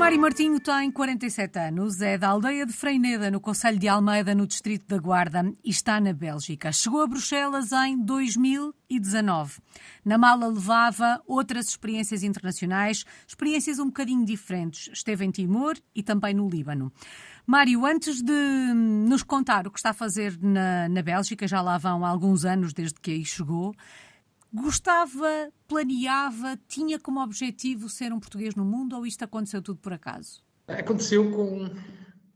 Mário Martinho tem 47 anos, é da aldeia de Freineda, no Conselho de Almeida, no Distrito da Guarda, e está na Bélgica. Chegou a Bruxelas em 2019. Na mala levava outras experiências internacionais, experiências um bocadinho diferentes. Esteve em Timor e também no Líbano. Mário, antes de nos contar o que está a fazer na, na Bélgica, já lá vão alguns anos desde que aí chegou, Gostava, planeava, tinha como objetivo ser um português no mundo ou isto aconteceu tudo por acaso? Aconteceu com,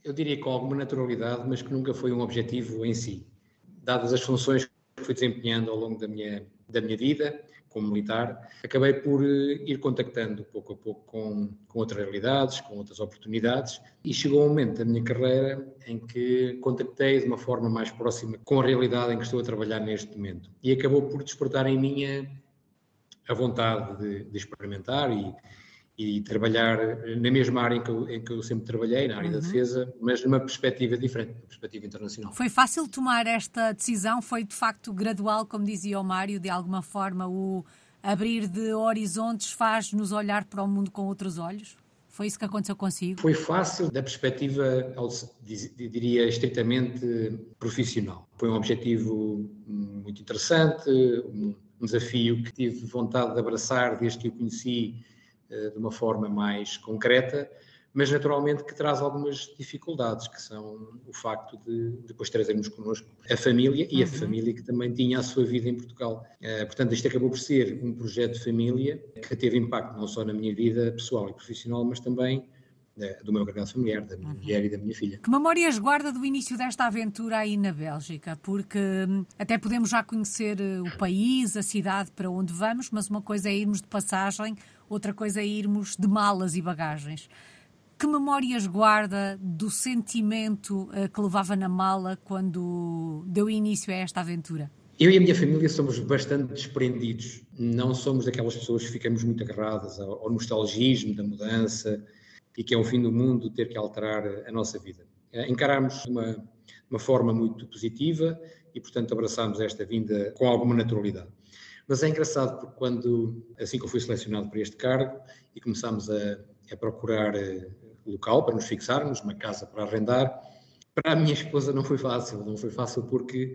eu diria com alguma naturalidade, mas que nunca foi um objetivo em si. Dadas as funções que fui desempenhando ao longo da minha, da minha vida, como militar, acabei por eh, ir contactando pouco a pouco com, com outras realidades, com outras oportunidades, e chegou um momento da minha carreira em que contactei de uma forma mais próxima com a realidade em que estou a trabalhar neste momento. E acabou por despertar em mim a, vontade de, de experimentar e, e trabalhar na mesma área em que eu, em que eu sempre trabalhei, na área uhum. da defesa, mas numa perspectiva diferente, uma perspectiva internacional. Foi fácil tomar esta decisão? Foi de facto gradual, como dizia o Mário, de alguma forma o abrir de horizontes faz-nos olhar para o mundo com outros olhos? Foi isso que aconteceu consigo? Foi fácil da perspectiva, diria, estritamente profissional. Foi um objetivo muito interessante, um desafio que tive vontade de abraçar desde que o conheci eh, de uma forma mais concreta, mas naturalmente que traz algumas dificuldades, que são o facto de depois trazermos connosco a família e a uhum. família que também tinha a sua vida em Portugal. Uh, portanto, isto acabou por ser um projeto de família que teve impacto não só na minha vida pessoal e profissional, mas também uh, do meu agregado familiar, da minha uhum. mulher e da minha filha. Que memórias guarda do início desta aventura aí na Bélgica? Porque hum, até podemos já conhecer o país, a cidade para onde vamos, mas uma coisa é irmos de passagem, outra coisa é irmos de malas e bagagens. Que memórias guarda do sentimento uh, que levava na mala quando deu início a esta aventura? Eu e a minha família somos bastante desprendidos. Não somos daquelas pessoas que ficamos muito agarradas ao, ao nostalgismo da mudança e que é o fim do mundo ter que alterar a nossa vida. Uh, encaramos uma, uma forma muito positiva e, portanto, abraçamos esta vinda com alguma naturalidade. Mas é engraçado porque quando, assim que eu fui selecionado para este cargo e começámos a, a procurar eh, local para nos fixarmos, uma casa para arrendar, para a minha esposa não foi fácil, não foi fácil porque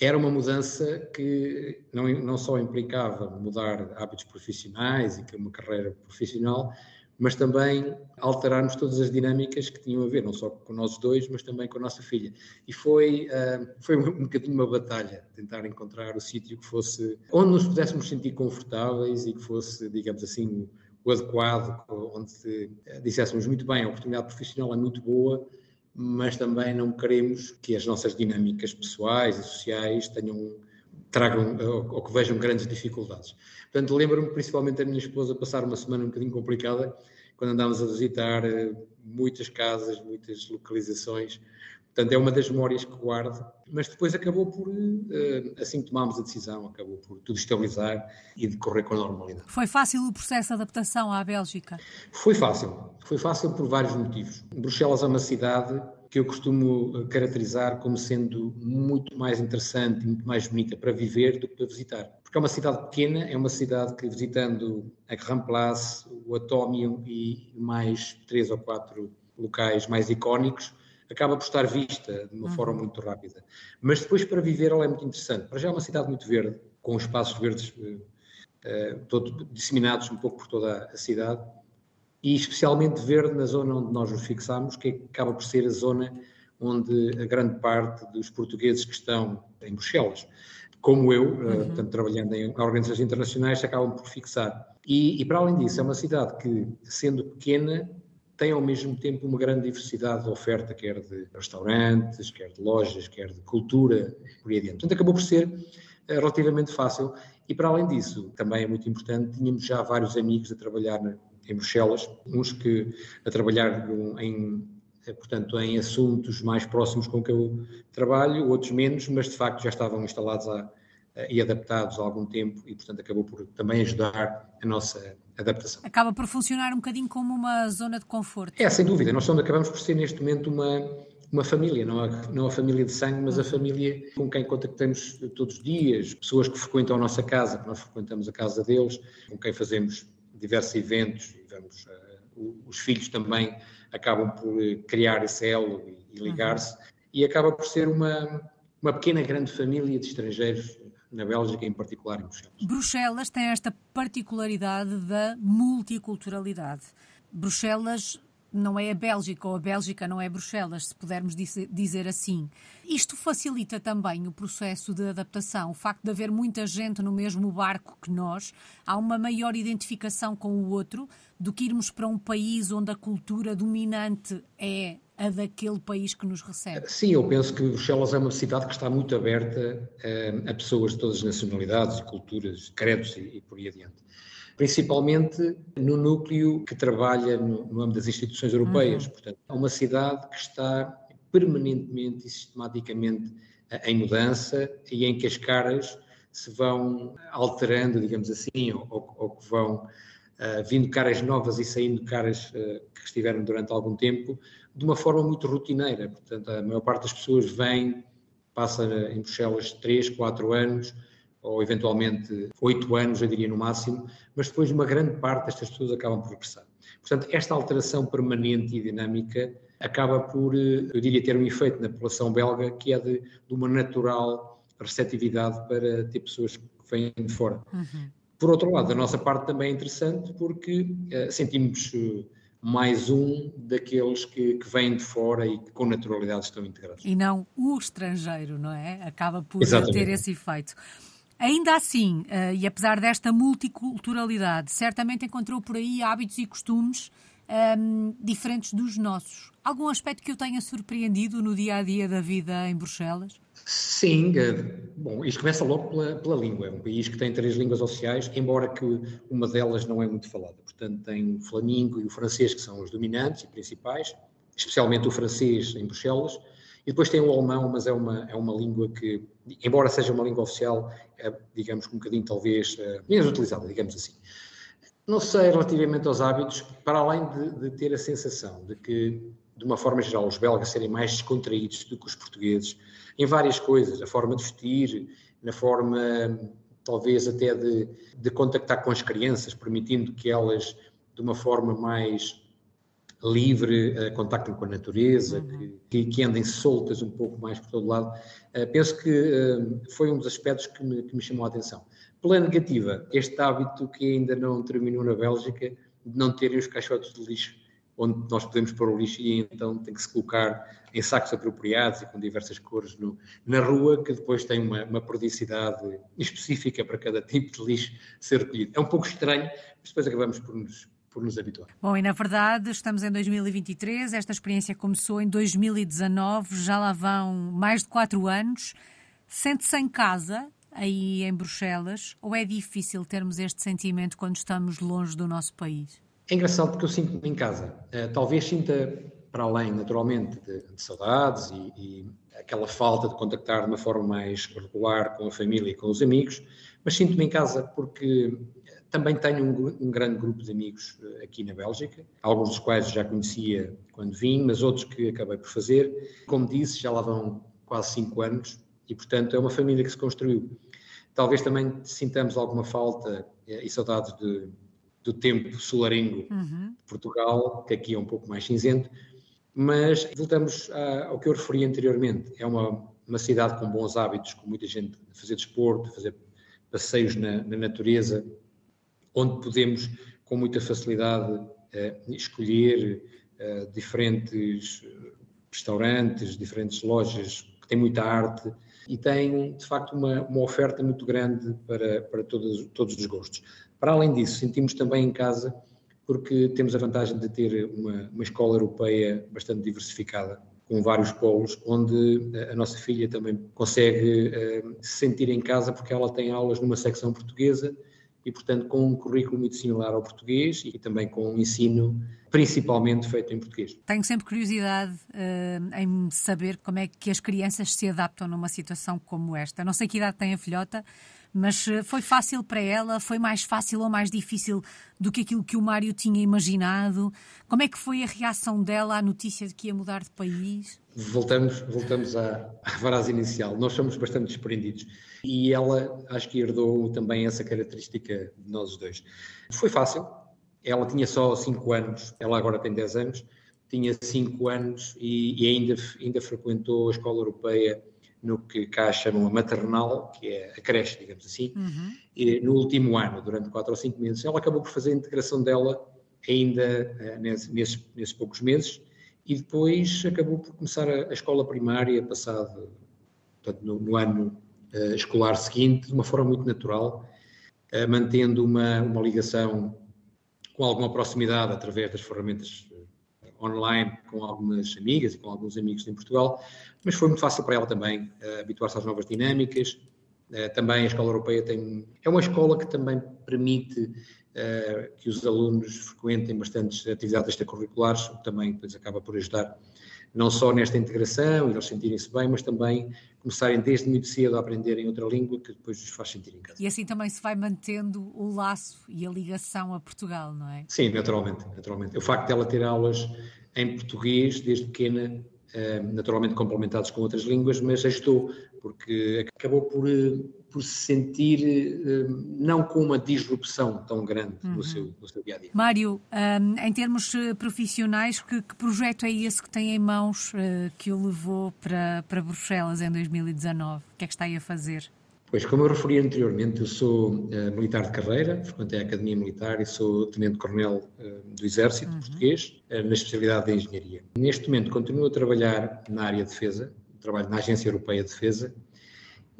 era uma mudança que não, não só implicava mudar hábitos profissionais e que uma carreira profissional, mas também alterarmos todas as dinâmicas que tinham a ver, não só com nós dois, mas também com a nossa filha. E foi, uh, foi um, bocadinho uma batalha, tentar encontrar o sítio que fosse, onde nos pudéssemos sentir confortáveis e que fosse, digamos assim, o, o adequado, onde uh, disséssemos muito bem, a oportunidade profissional é muito boa, mas também não queremos que as nossas dinâmicas pessoais e sociais tenham tragam ou que vejam grandes dificuldades. Portanto, lembro-me principalmente da minha esposa passar uma semana um bocadinho complicada quando andámos a visitar eh, muitas casas, muitas localizações. Portanto, é uma das memórias que guardo, mas depois acabou por, eh, assim que tomámos a decisão, acabou por tudo estabilizar e decorrer com normalidade. Foi fácil o processo de adaptação à Bélgica? Foi fácil, foi fácil por vários motivos. Bruxelas é uma cidade que eu costumo eh, caracterizar como sendo muito mais interessante e muito mais bonita para viver do que para visitar. Porque é uma cidade pequena, é uma cidade que visitando a Grand Place, o Atomium e mais três ou quatro locais mais icónicos, acaba por estar vista de uma uhum. forma muito rápida. Mas depois para viver ela é muito interessante. Para já é uma cidade muito verde, com espaços verdes uh, todo, disseminados um pouco por toda a cidade e especialmente verde na zona onde nós nos fixamos, que acaba por ser a zona onde a grande parte dos portugueses que estão em Bruxelas, como eu, eh, uhum. portanto, trabalhando em organizações internacionais, acabam por fixar. E, e, para além disso, é uma cidade que, sendo pequena, tem ao mesmo tempo uma grande diversidade de oferta, quer de restaurantes, quer de lojas, quer de cultura, por aí adiante. Portanto, acabou por ser eh, relativamente fácil. E para além disso, também é muito importante, tínhamos já vários amigos a trabalhar em Bruxelas, uns que a trabalhar em, eh, portanto, em assuntos mais próximos com que eu trabalho, outros menos, mas de facto já estavam instalados há, eh, e adaptados há algum tempo e, portanto, acabou por também ajudar a nossa adaptação. Acaba por funcionar um bocadinho como uma zona de conforto. É, sem dúvida. Nós acabamos por ser neste momento uma, uma família, não a, não a família de sangue, mas a uhum. família com quem contactamos todos os dias, pessoas que frequentam a nossa casa, que nós frequentamos a casa deles, com quem fazemos diversos eventos e vamos uh, os filhos também acabam por criar esse elo e, ligar-se, uhum. e acaba por ser uma, uma pequena grande família de estrangeiros na Bélgica, em particular em Bruxelas. Bruxelas tem esta particularidade da multiculturalidade. Bruxelas não é a Bélgica ou a Bélgica não é Bruxelas, se pudermos dizer assim. Isto facilita também o processo de adaptação, o facto de haver muita gente no mesmo barco que nós, há uma maior identificação com o outro do que irmos para um país onde a cultura dominante é a daquele país que nos recebe. Sim, eu penso que Bruxelas é uma cidade que está muito aberta a, eh, a pessoas de todas as nacionalidades, culturas, credos e, e por aí adiante principalmente no núcleo que trabalha no, no âmbito das instituições europeias. Uhum. Portanto, é uma cidade que está permanentemente e sistematicamente em mudança e em que as caras se vão alterando, digamos assim, ou, ou que vão uh, vindo caras novas e saindo caras uh, que estiveram durante algum tempo, de uma forma muito rotineira. Portanto, a maior parte das pessoas vem, passa em Bruxelas 3, 4 anos, ou eventualmente oito anos, eu diria no máximo, mas depois uma grande parte destas pessoas acabam por regressar. Portanto, esta alteração permanente e dinâmica acaba por, eh, eu diria, ter um efeito na população belga que é de, de uma natural receptividade para ter pessoas que vêm de fora. Uhum. Por outro lado, da nossa parte também é interessante porque uh, sentimos uh, mais um daqueles que, que, vêm de fora e que com naturalidade estão integrados. E não o estrangeiro, não é? Acaba por Exatamente. ter esse efeito. Ainda assim, uh, e apesar desta multiculturalidade, certamente encontrou por aí hábitos e costumes um, ehm, diferentes dos nossos. Algum aspecto que o tenha surpreendido no dia a dia da vida em Bruxelas? Sim, eh, bom, isto começa logo pela, pela, língua. É um país que tem três línguas oficiais, embora que uma delas não é muito falada. Portanto, tem o flamingo e o francês, que são os dominantes e principais, especialmente o francês em Bruxelas. E depois tem o alemão, mas é uma, é uma língua que, embora seja uma língua oficial, é, digamos, um bocadinho talvez uh, menos utilizada, digamos assim. Não sei, relativamente aos hábitos, para além de, de, ter a sensação de que, de uma forma geral, os belgas serem mais descontraídos do que os portugueses, em várias coisas, a forma de vestir, na forma, talvez até de, de contactar com as crianças, permitindo que elas, de uma forma mais livre, uh, contactem com a natureza, uhum. que, que, andem soltas um pouco mais por todo lado. Uh, penso que uh, foi um dos aspectos que me, que me, chamou a atenção. Pela negativa, este hábito que ainda não terminou na Bélgica, de não terem os caixotes de lixo onde nós podemos pôr o lixo e então tem que se colocar em sacos apropriados e com diversas cores no, na rua, que depois tem uma, uma periodicidade específica para cada tipo de lixo ser recolhido. É um pouco estranho, mas depois acabamos por nos, por nos habituar. Bom, e na verdade estamos em 2023, esta experiência começou em 2019, já lá vão mais de quatro anos. Sente-se em casa, aí em Bruxelas, ou é difícil termos este sentimento quando estamos longe do nosso país? É engraçado porque eu sinto-me em casa. Uh, talvez sinta, para além, naturalmente, de, de saudades e, e, aquela falta de contactar de uma forma mais regular com a família e com os amigos, mas sinto-me em casa porque também tenho um, um, grande grupo de amigos uh, aqui na Bélgica, alguns dos quais já conhecia quando vim, mas outros que acabei por fazer. Como disse, já lá vão quase cinco anos e, portanto, é uma família que se construiu. Talvez também sintamos alguma falta uh, e saudades de, do tempo solarengo uhum. de Portugal, que aqui é um pouco mais cinzento, mas voltamos ao que eu referi anteriormente. É uma, uma cidade com bons hábitos, com muita gente a fazer desporto, a fazer passeios na, na natureza, onde podemos, com muita facilidade, eh, escolher eh, diferentes restaurantes, diferentes lojas que têm muita arte e têm, de facto, uma, uma oferta muito grande para, para todos, todos os gostos. Para além disso, sentimos também em casa porque temos a vantagem de ter uma, uma escola europeia bastante diversificada, com vários polos, onde a nossa filha também consegue uh, se sentir em casa porque ela tem aulas numa secção portuguesa e, portanto, com um currículo muito similar ao português e também com um ensino principalmente feito em português. Tenho sempre curiosidade uh, em saber como é que as crianças se adaptam numa situação como esta. Não sei que idade tem a filhota, mas eh, foi fácil para ela? Foi mais fácil ou mais difícil do que aquilo que o Mário tinha imaginado? Como é que foi a reação dela à notícia de que ia mudar de país? Voltamos, voltamos à, à frase inicial. Nós somos bastante desprendidos e ela acho que herdou também essa característica de nós dois. Foi fácil, ela tinha só 5 anos, ela agora tem 10 anos, tinha 5 anos e, e, ainda, ainda frequentou a escola europeia no que cá chamam a maternal, que é a creche, digamos assim, uhum. e, no último ano, durante 4 ou 5 meses. Ela acabou por fazer a integração dela ainda uh, nesses, nesses, poucos meses e depois acabou por começar a, a escola primária, passado portanto, no, no ano uh, escolar seguinte, de uma forma muito natural, uh, mantendo uma, uma ligação com alguma proximidade através das ferramentas online com algumas amigas e com alguns amigos em Portugal, mas foi muito fácil para ela também uh, habituar-se às novas dinâmicas. Uh, também a escola europeia tem, é uma escola que também permite uh, que os alunos frequentem bastantes atividades extracurriculares, o que também depois acaba por ajudar não só nesta integração e eles sentirem-se bem, mas também começarem desde muito cedo a aprenderem outra língua que depois os faz sentir em casa. E assim também se vai mantendo o laço e a ligação a Portugal, não é? Sim, naturalmente, naturalmente. O facto dela ter aulas em português desde pequena, eh, naturalmente complementados com outras línguas, mas ajudou, porque acabou por eh, por se sentir eh, não com uma disrupção tão grande uhum. no, seu, no seu dia a dia. Mário, um, em termos eh, profissionais, que, que, projeto é esse que tem em mãos que o levou para, para Bruxelas em 2019? O que é que está aí a fazer? Pois, como eu referi anteriormente, eu sou uh, militar de carreira, frequentei a Academia Militar e sou Tenente-Coronel uh, do Exército uhum. Português, uh, na especialidade de Engenharia. Neste momento continuo a trabalhar na área de defesa, trabalho na Agência Europeia de Defesa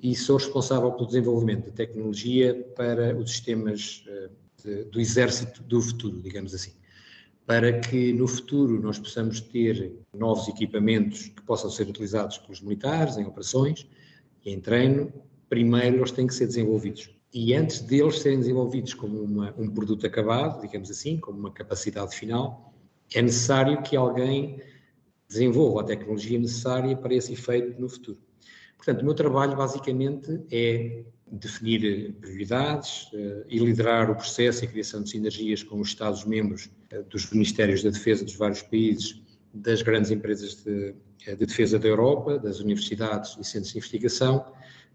e sou responsável pelo desenvolvimento de tecnologia para os sistemas eh, de, do exército do futuro, digamos assim. Para que no futuro nós possamos ter novos equipamentos que possam ser utilizados pelos militares em operações e em treino, primeiro eles têm que ser desenvolvidos. E antes deles serem desenvolvidos como uma, um produto acabado, digamos assim, como uma capacidade final, é necessário que alguém desenvolva a tecnologia necessária para esse efeito no futuro. Portanto, o meu trabalho basicamente é definir prioridades uh, e liderar o processo e criação de sinergias com os Estados-membros uh, dos Ministérios da Defesa dos vários países, das grandes empresas de, de, defesa da Europa, das universidades e centros de investigação,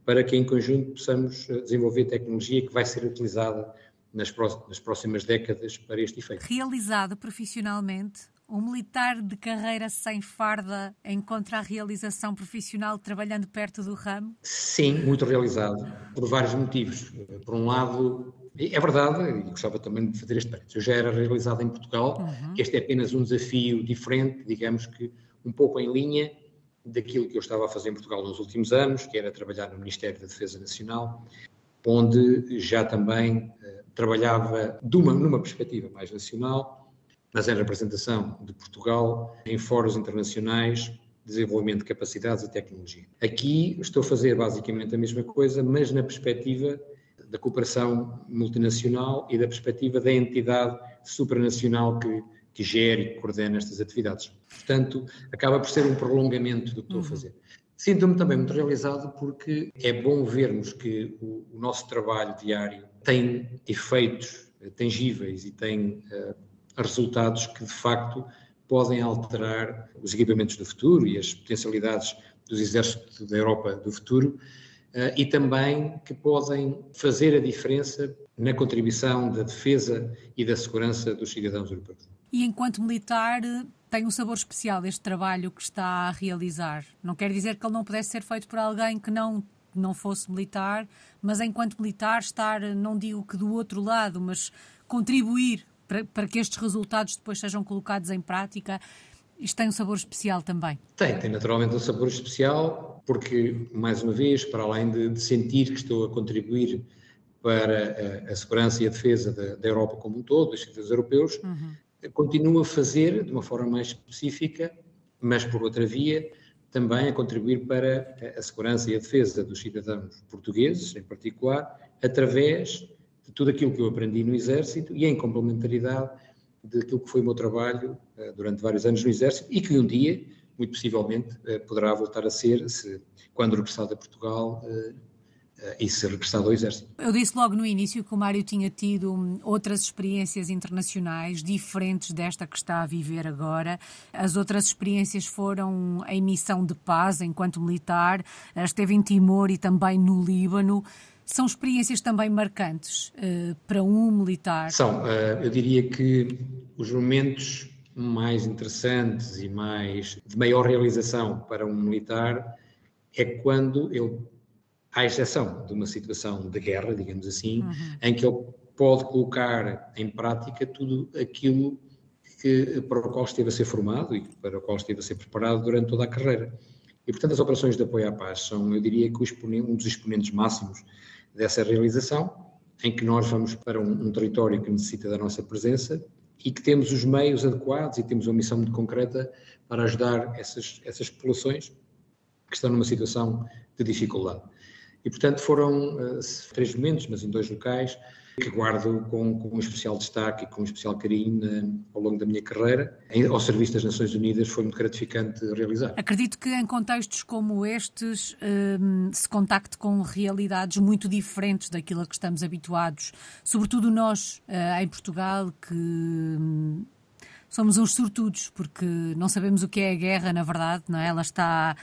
para que em conjunto possamos desenvolver tecnologia que vai ser utilizada nas, nas próximas décadas para este efeito. Realizado profissionalmente um militar de carreira sem farda encontra a realização profissional trabalhando perto do ramo? Sim, muito realizado, por vários motivos. Por um lado, é verdade, e gostava também de fazer este parênteses, eu já era realizado em Portugal, uhum. este é apenas um desafio diferente, digamos que um pouco em linha daquilo que eu estava a fazer em Portugal nos últimos anos, que era trabalhar no Ministério da Defesa Nacional, onde já também uh, trabalhava uma, numa perspectiva mais nacional, mas em representação de Portugal em fóruns internacionais de desenvolvimento de capacidades e tecnologia. Aqui estou a fazer basicamente a mesma coisa, mas na perspectiva da cooperação multinacional e da perspectiva da entidade supranacional que, que gere e coordena estas atividades. Portanto, acaba por ser um prolongamento do que estou a uhum. fazer. Sinto-me também muito realizado porque é bom vermos que o, o nosso trabalho diário tem efeitos tangíveis e tem uh, resultados que de facto podem alterar os equipamentos do futuro e as potencialidades dos exércitos da Europa do futuro uh, e também que podem fazer a diferença na contribuição da defesa e da segurança dos cidadãos europeus. E enquanto militar, tem um sabor especial este trabalho que está a realizar. Não quer dizer que ele não pudesse ser feito por alguém que não não fosse militar, mas enquanto militar estar, não digo que do outro lado, mas contribuir para, para que estes resultados depois sejam colocados em prática? Isto tem um sabor especial também? Tem, tem naturalmente um sabor especial, porque, mais uma vez, para além de, de sentir que estou a contribuir para a, a segurança e a defesa da, da, Europa como um todo, dos cidadãos europeus, uhum. continuo a fazer de uma forma mais específica, mas por outra via, também a contribuir para a segurança e a defesa dos cidadãos portugueses, em particular, através de tudo aquilo que eu aprendi no Exército e em complementaridade daquilo que foi o meu trabalho uh, durante vários anos no Exército e que um dia, muito possivelmente, uh, poderá voltar a ser, se, quando regressado a Portugal uh, e ser regressado ao Exército. Eu disse logo no início que o Mário tinha tido hum, outras experiências internacionais diferentes desta que está a viver agora. As outras experiências foram em missão de paz enquanto militar, esteve em Timor e também no Líbano. São experiências também marcantes uh, para um militar? São. Uh, eu diria que os momentos mais interessantes e mais de maior realização para um militar é quando ele, à exceção de uma situação de guerra, digamos assim, uhum. em que ele pode colocar em prática tudo aquilo que, para o qual esteve a ser formado e para o qual esteve a ser preparado durante toda a carreira. E, portanto, as operações de apoio à paz são, eu diria que um dos exponentes máximos dessa realização, em que nós vamos para um, um, território que necessita da nossa presença e que temos os meios adequados e temos uma missão muito concreta para ajudar essas, essas populações que estão numa situação de dificuldade. E, portanto, foram uh, três momentos, mas em dois locais, que guardo com, com um especial destaque e com um especial carinho na, ao longo da minha carreira. Em, ao serviço das Nações Unidas foi muito gratificante realizar. Acredito que em contextos como estes um, se contacte com realidades muito diferentes daquilo a que estamos habituados, sobretudo nós uh, em Portugal, que. Um, somos uns sortudos, porque não sabemos o que é a guerra, na verdade, não é? Ela está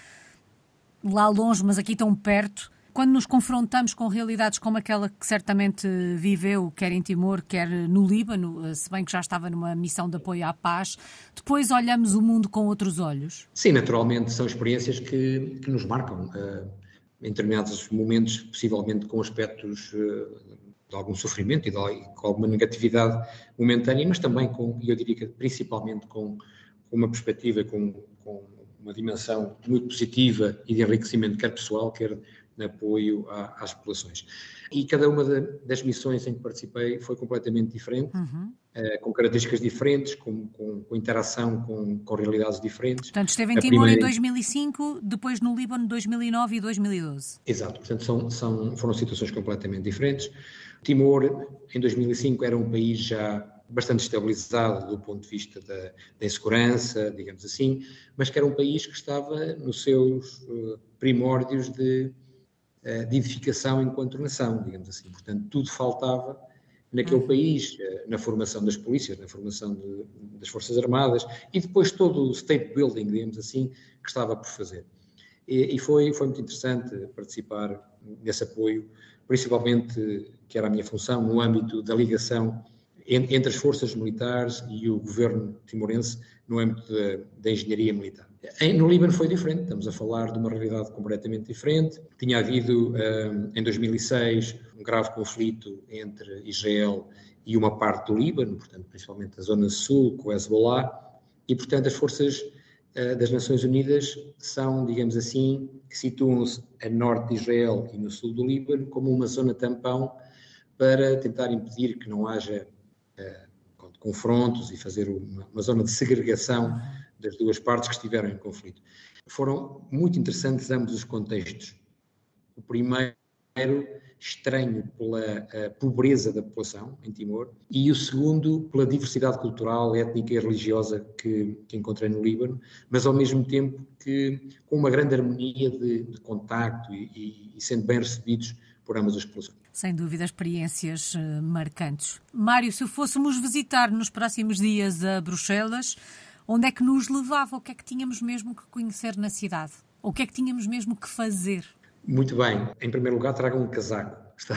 lá longe, mas aqui tão perto quando nos confrontamos com realidades como aquela que certamente viveu, quer em Timor, quer no Líbano, eh, se bem que já estava numa missão de apoio à paz, depois olhamos o mundo com outros olhos? Sim, naturalmente, são experiências que, que nos marcam. Uh, em determinados momentos, possivelmente com aspectos uh, de algum sofrimento e, de, com alguma negatividade momentânea, mas também com, eu diria que principalmente com, com uma perspectiva, com, com uma dimensão muito positiva e de enriquecimento, quer pessoal, quer de apoio às populações. E cada uma das missões em que participei foi completamente diferente, uhum. uh, com características diferentes, com, com, com interação com, com, realidades diferentes. Portanto, esteve em Timor primeira... em 2005, depois no Líbano 2009 e 2012. Exato, portanto são, são, foram situações completamente diferentes. Timor, em 2005, era um país já bastante estabilizado do ponto de vista da, da insegurança, digamos assim, mas que era um país que estava nos seus uh, primórdios de eh, de edificação enquanto nação, digamos assim. Portanto, tudo faltava naquele uhum. país, eh, na formação das polícias, na formação de, das Forças Armadas e depois todo o state building, digamos assim, que estava por fazer. E, e foi, foi muito interessante participar nesse apoio, principalmente, que era a minha função, no âmbito da ligação entre as forças militares e o governo timorense no âmbito da, engenharia militar. No Líbano foi diferente, estamos a falar de uma realidade completamente diferente. Tinha havido, hum, em 2006, um grave conflito entre Israel e uma parte do Líbano, portanto, principalmente a zona sul, com o Hezbollah, e, portanto, as forças uh, das Nações Unidas são, digamos assim, que situam-se a norte de Israel e no sul do Líbano como uma zona tampão para tentar impedir que não haja uh, confrontos e fazer uma, uma zona de segregação das duas partes que estiveram em conflito. Foram muito interessantes ambos os contextos. O primeiro, estranho pela pobreza da população em Timor, e o segundo, pela diversidade cultural, étnica e religiosa que, que encontrei no Líbano, mas ao mesmo tempo que com uma grande harmonia de, de contacto e, e sendo bem recebidos por ambas as populações. Sem dúvida, experiências uh, marcantes. Mário, se fôssemos visitar nos próximos dias a Bruxelas, onde é que nos levava, o que é que tínhamos mesmo que conhecer na cidade, o que é que tínhamos mesmo que fazer. Muito bem, em primeiro lugar tragam um casaco, está,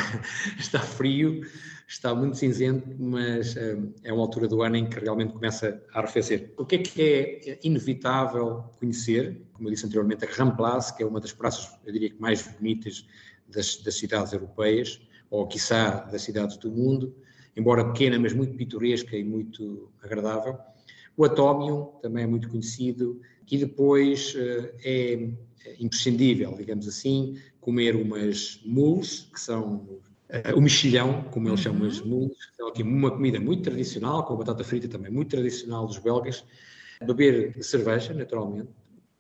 está frio, está muito cinzento, mas uh, é uma altura do ano em que realmente começa a arrefecer. O que é que é inevitável conhecer? Como eu disse anteriormente, a Grand Place, que é uma das praças, eu diria que mais bonitas das, das cidades europeias, ou quiçá das cidades do mundo, embora pequena, mas muito pitoresca e muito agradável. O Atomium também é muito conhecido e depois uh, é imprescindível, digamos assim, comer umas mules, que são uh, o mexilhão, como eles chamam as uhum. mules, aqui uma comida muito tradicional, com batata frita também muito tradicional dos belgas, beber cerveja, naturalmente,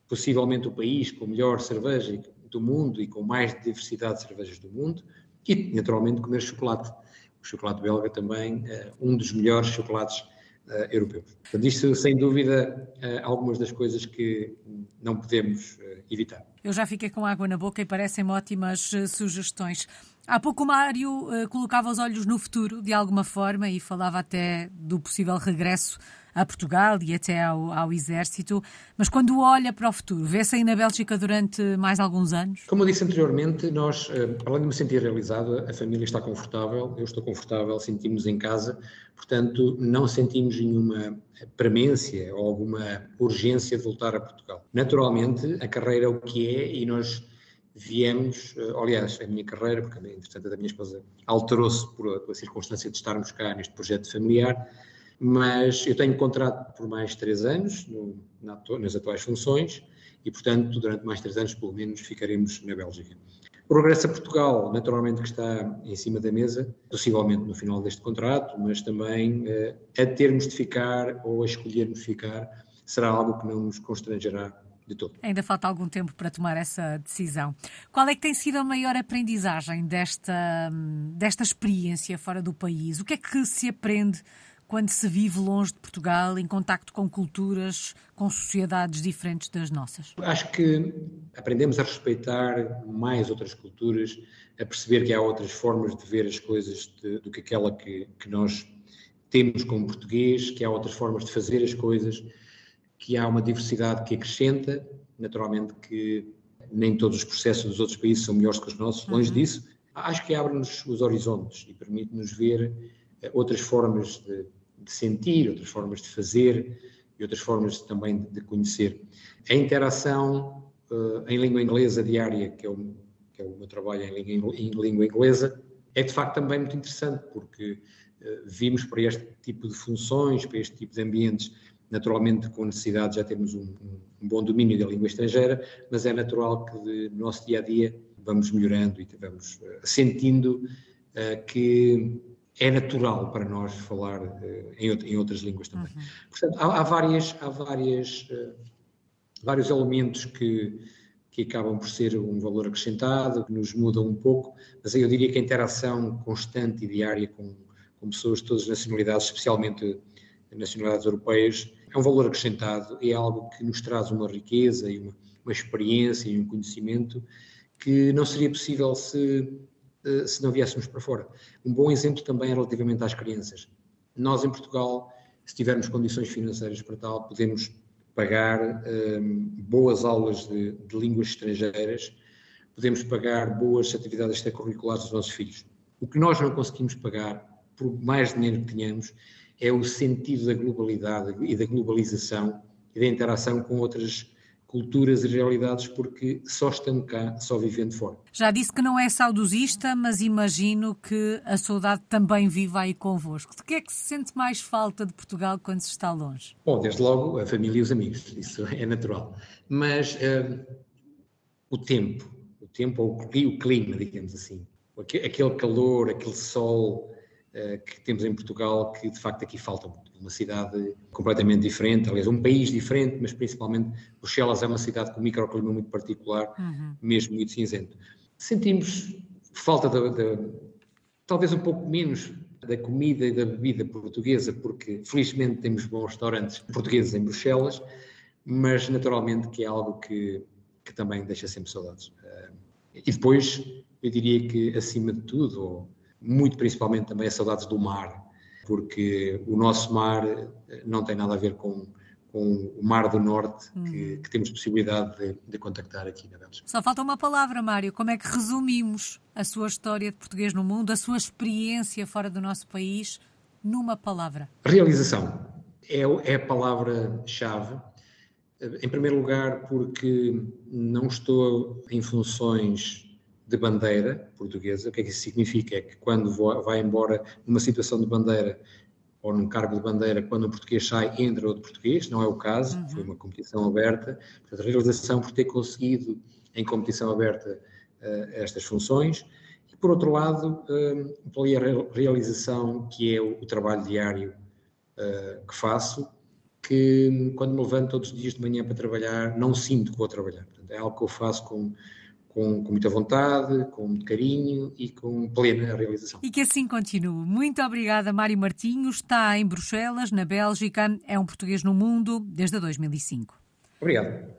possivelmente o país com melhor cerveja do mundo e com mais diversidade de cervejas do mundo, e naturalmente comer chocolate. O chocolate belga também, uh, um dos melhores chocolates uh, europeus. Portanto, isto, sem dúvida, uh, algumas das coisas que não podemos uh, evitar. Eu já fiquei com água na boca e parecem-me ótimas sugestões. Há pouco o Mário colocava os olhos no futuro, de alguma forma, e falava até do possível regresso a Portugal e até ao, ao Exército, mas quando olha para o futuro, vê-se aí na Bélgica durante mais alguns anos? Como eu disse anteriormente, nós, eh, além de me sentir realizado, a família está confortável, eu estou confortável, sentimos em casa, portanto, não sentimos nenhuma premência ou alguma urgência de voltar a Portugal. Naturalmente, a carreira é o que é e nós viemos, eh, aliás, a minha carreira, porque entretanto a da minha esposa alterou-se por, pela circunstância de estarmos cá neste projeto familiar, mas eu tenho contrato por mais três anos no, nas atuais funções e, portanto, durante mais três anos, pelo menos, ficaremos na Bélgica. O regresso a Portugal, naturalmente, que está em cima da mesa, possivelmente no final deste contrato, mas também eh, a termos de ficar ou a escolhermos ficar, será algo que não nos constrangerá de todo. Ainda falta algum tempo para tomar essa decisão. Qual é que tem sido a maior aprendizagem desta, desta experiência fora do país? O que é que se aprende quando se vive longe de Portugal, em contacto com culturas, com sociedades diferentes das nossas? Acho que aprendemos a respeitar mais outras culturas, a perceber que há outras formas de ver as coisas de, do que aquela que, que nós temos como português, que há outras formas de fazer as coisas, que há uma diversidade que acrescenta, naturalmente que nem todos os processos dos outros países são melhores que os nossos, longe uhum. disso. Acho que abre-nos os horizontes e permite-nos ver eh, outras formas de, de sentir, outras formas de fazer e outras formas também de conhecer. A interação uh, em língua inglesa diária, que é, o, que é o meu trabalho em língua, em língua inglesa, é de facto também muito interessante, porque uh, vimos para este tipo de funções, para este tipo de ambientes, naturalmente com necessidade já temos um, um, bom domínio da língua estrangeira, mas é natural que no nosso dia a dia vamos melhorando e vamos uh, sentindo que é natural para nós falar uh, em, em, outras línguas também. Uhum. Portanto, há, há, várias, há várias, uh, vários elementos que, que acabam por ser um valor acrescentado, que nos mudam um pouco, mas eu diria que a interação constante e diária com, com pessoas de todas as nacionalidades, especialmente nacionalidades europeias, é um valor acrescentado, é algo que nos traz uma riqueza e uma, uma experiência e um conhecimento que não seria possível se se não viéssemos para fora. Um bom exemplo também é relativamente às crianças. Nós, em Portugal, se tivermos condições financeiras para tal, podemos pagar um, ehm, boas aulas de, de, línguas estrangeiras, podemos pagar boas atividades extracurriculares dos nossos filhos. O que nós não conseguimos pagar, por mais dinheiro que tenhamos, é o sentido da globalidade e da globalização e da interação com outras culturas e realidades porque só estando cá, só vivendo fora. Já disse que não é saudosista, mas imagino que a saudade também vive aí convosco. De que é que se sente mais falta de Portugal quando se está longe? Bom, desde logo a família e os amigos, isso é natural. Mas uh, o tempo, o tempo ou o clima, digamos assim, aquele calor, aquele sol uh, que temos em Portugal, que de facto aqui falta muito uma cidade completamente diferente, aliás, um país diferente, mas principalmente Bruxelas é uma cidade com um microclima muito particular, uhum. mesmo muito cinzento. Sentimos falta de, talvez um pouco menos da comida e da bebida portuguesa, porque felizmente temos bons restaurantes portugueses em Bruxelas, mas naturalmente que é algo que, que também deixa sempre saudades. Eh, e depois, eu diria que acima de tudo, ou muito principalmente também as saudades do mar, porque o nosso mar eh, não tem nada a ver com, com o Mar do Norte, hum. que, que, temos possibilidade de, de, contactar aqui na Bélgica. Só falta uma palavra, Mário. Como é que resumimos a sua história de português no mundo, a sua experiência fora do nosso país, numa palavra? Realização. É, é a palavra-chave. Em primeiro lugar, porque não estou em funções de bandeira portuguesa. O que é que isso significa? É que quando vai embora numa situação de bandeira ou num cargo de bandeira, quando um português sai, entra outro português, não é o caso, uhum. foi uma competição aberta. Portanto, a realização por ter conseguido em competição aberta uh, estas funções. E, por outro lado, uh, pela realização que é o, o trabalho diário uh, que faço, que quando me levanto todos os dias de manhã para trabalhar, não sinto que vou trabalhar. Portanto, é algo que eu faço com com, com muita vontade, com muito carinho e com plena realização. E que assim continue. Muito obrigada, Mário Martinho. Está em Bruxelas, na Bélgica. É um português no mundo desde 2005. Obrigado.